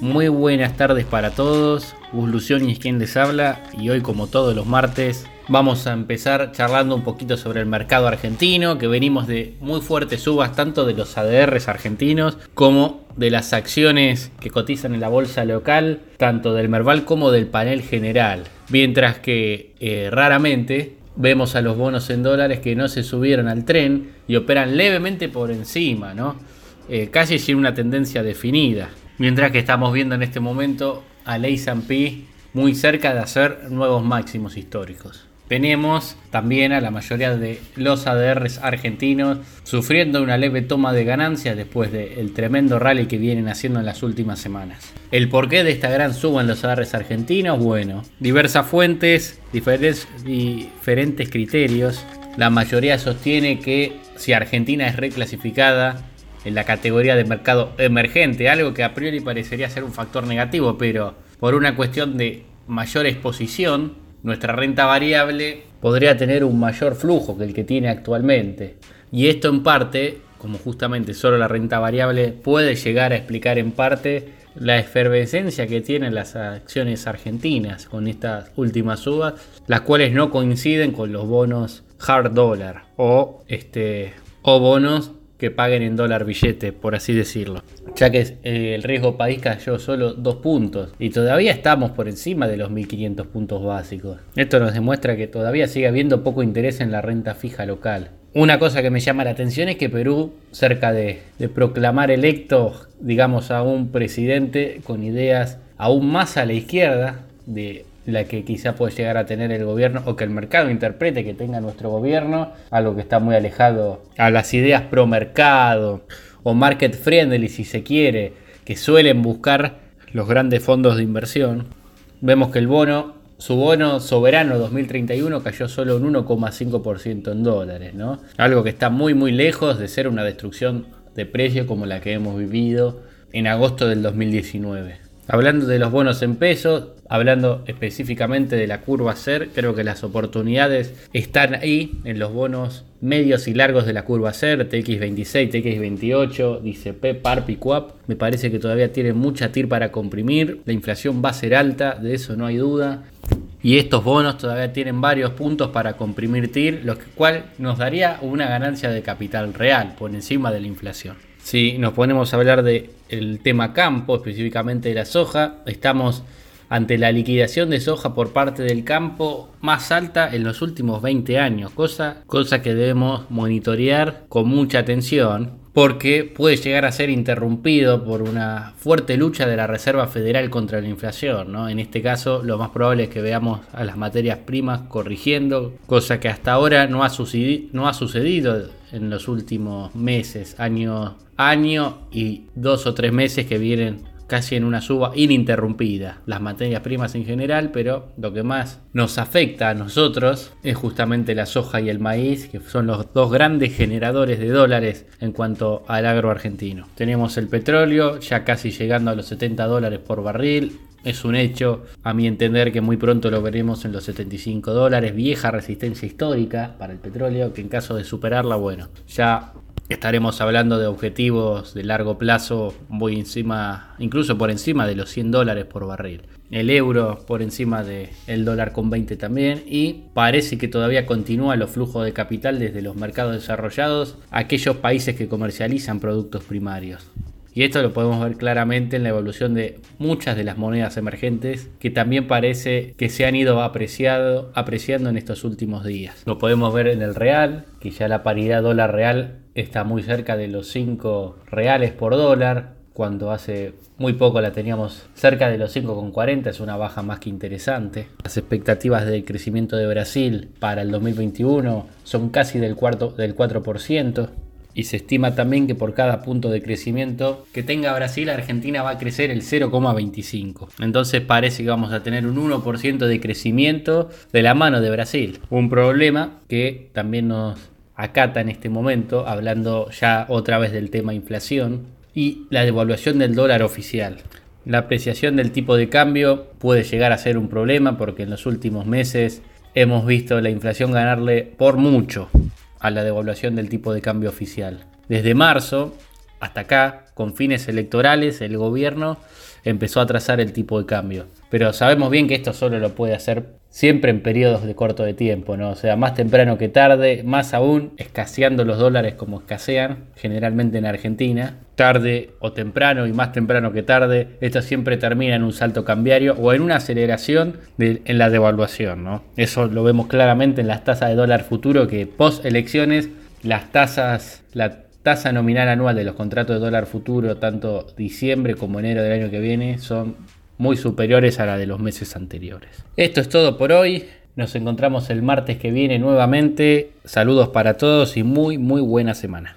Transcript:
Muy buenas tardes para todos. Gus Lucioni es quien les habla y hoy como todos los martes vamos a empezar charlando un poquito sobre el mercado argentino, que venimos de muy fuertes subas tanto de los ADRs argentinos como de las acciones que cotizan en la bolsa local, tanto del Merval como del panel general. Mientras que eh, raramente vemos a los bonos en dólares que no se subieron al tren y operan levemente por encima, ¿no? Eh, casi sin una tendencia definida. Mientras que estamos viendo en este momento al S&P muy cerca de hacer nuevos máximos históricos. Tenemos también a la mayoría de los ADRs argentinos sufriendo una leve toma de ganancias después del tremendo rally que vienen haciendo en las últimas semanas. ¿El porqué de esta gran suba en los ADRs argentinos? Bueno, diversas fuentes, diferentes, diferentes criterios. La mayoría sostiene que si Argentina es reclasificada en la categoría de mercado emergente, algo que a priori parecería ser un factor negativo, pero por una cuestión de mayor exposición, nuestra renta variable podría tener un mayor flujo que el que tiene actualmente. Y esto en parte, como justamente solo la renta variable puede llegar a explicar en parte la efervescencia que tienen las acciones argentinas con estas últimas subas, las cuales no coinciden con los bonos hard dollar o este o bonos que paguen en dólar billete, por así decirlo. Ya que eh, el riesgo país cayó solo dos puntos y todavía estamos por encima de los 1500 puntos básicos. Esto nos demuestra que todavía sigue habiendo poco interés en la renta fija local. Una cosa que me llama la atención es que Perú, cerca de, de proclamar electo, digamos, a un presidente con ideas aún más a la izquierda de la que quizá puede llegar a tener el gobierno o que el mercado interprete que tenga nuestro gobierno, algo que está muy alejado a las ideas pro mercado o market friendly si se quiere, que suelen buscar los grandes fondos de inversión. Vemos que el bono, su bono soberano 2031 cayó solo un 1,5% en dólares, ¿no? Algo que está muy muy lejos de ser una destrucción de precios como la que hemos vivido en agosto del 2019. Hablando de los bonos en pesos, hablando específicamente de la curva SER, creo que las oportunidades están ahí en los bonos medios y largos de la curva SER, TX26, TX28, dice P, PARP y QUAP. Me parece que todavía tienen mucha TIR para comprimir, la inflación va a ser alta, de eso no hay duda. Y estos bonos todavía tienen varios puntos para comprimir TIR, lo cual nos daría una ganancia de capital real por encima de la inflación. Si nos ponemos a hablar del tema campo, específicamente de la soja, estamos ante la liquidación de soja por parte del campo más alta en los últimos 20 años, cosa, cosa que debemos monitorear con mucha atención porque puede llegar a ser interrumpido por una fuerte lucha de la Reserva Federal contra la inflación. ¿no? En este caso, lo más probable es que veamos a las materias primas corrigiendo, cosa que hasta ahora no ha, sucedido, no ha sucedido en los últimos meses, año, año y dos o tres meses que vienen casi en una suba ininterrumpida. Las materias primas en general, pero lo que más nos afecta a nosotros es justamente la soja y el maíz, que son los dos grandes generadores de dólares en cuanto al agro argentino. Tenemos el petróleo ya casi llegando a los 70 dólares por barril. Es un hecho, a mi entender, que muy pronto lo veremos en los 75 dólares. Vieja resistencia histórica para el petróleo, que en caso de superarla, bueno, ya Estaremos hablando de objetivos de largo plazo muy encima, incluso por encima de los 100 dólares por barril. El euro por encima del el dólar con 20 también y parece que todavía continúa los flujos de capital desde los mercados desarrollados a aquellos países que comercializan productos primarios. Y esto lo podemos ver claramente en la evolución de muchas de las monedas emergentes que también parece que se han ido apreciado, apreciando en estos últimos días. Lo podemos ver en el real, que ya la paridad dólar real está muy cerca de los 5 reales por dólar, cuando hace muy poco la teníamos cerca de los 5,40, es una baja más que interesante. Las expectativas del crecimiento de Brasil para el 2021 son casi del, cuarto, del 4% y se estima también que por cada punto de crecimiento que tenga Brasil, Argentina va a crecer el 0,25. Entonces parece que vamos a tener un 1% de crecimiento de la mano de Brasil. Un problema que también nos acata en este momento, hablando ya otra vez del tema inflación. y la devaluación del dólar oficial. La apreciación del tipo de cambio puede llegar a ser un problema porque en los últimos meses hemos visto la inflación ganarle por mucho a la devaluación del tipo de cambio oficial. Desde marzo hasta acá, con fines electorales, el gobierno empezó a trazar el tipo de cambio. Pero sabemos bien que esto solo lo puede hacer siempre en periodos de corto de tiempo, ¿no? O sea, más temprano que tarde, más aún escaseando los dólares como escasean generalmente en Argentina. Tarde o temprano y más temprano que tarde, esto siempre termina en un salto cambiario o en una aceleración en la devaluación, ¿no? Eso lo vemos claramente en las tasas de dólar futuro que post elecciones las tasas, la tasa nominal anual de los contratos de dólar futuro, tanto diciembre como enero del año que viene, son muy superiores a la de los meses anteriores. Esto es todo por hoy. Nos encontramos el martes que viene nuevamente. Saludos para todos y muy, muy buena semana.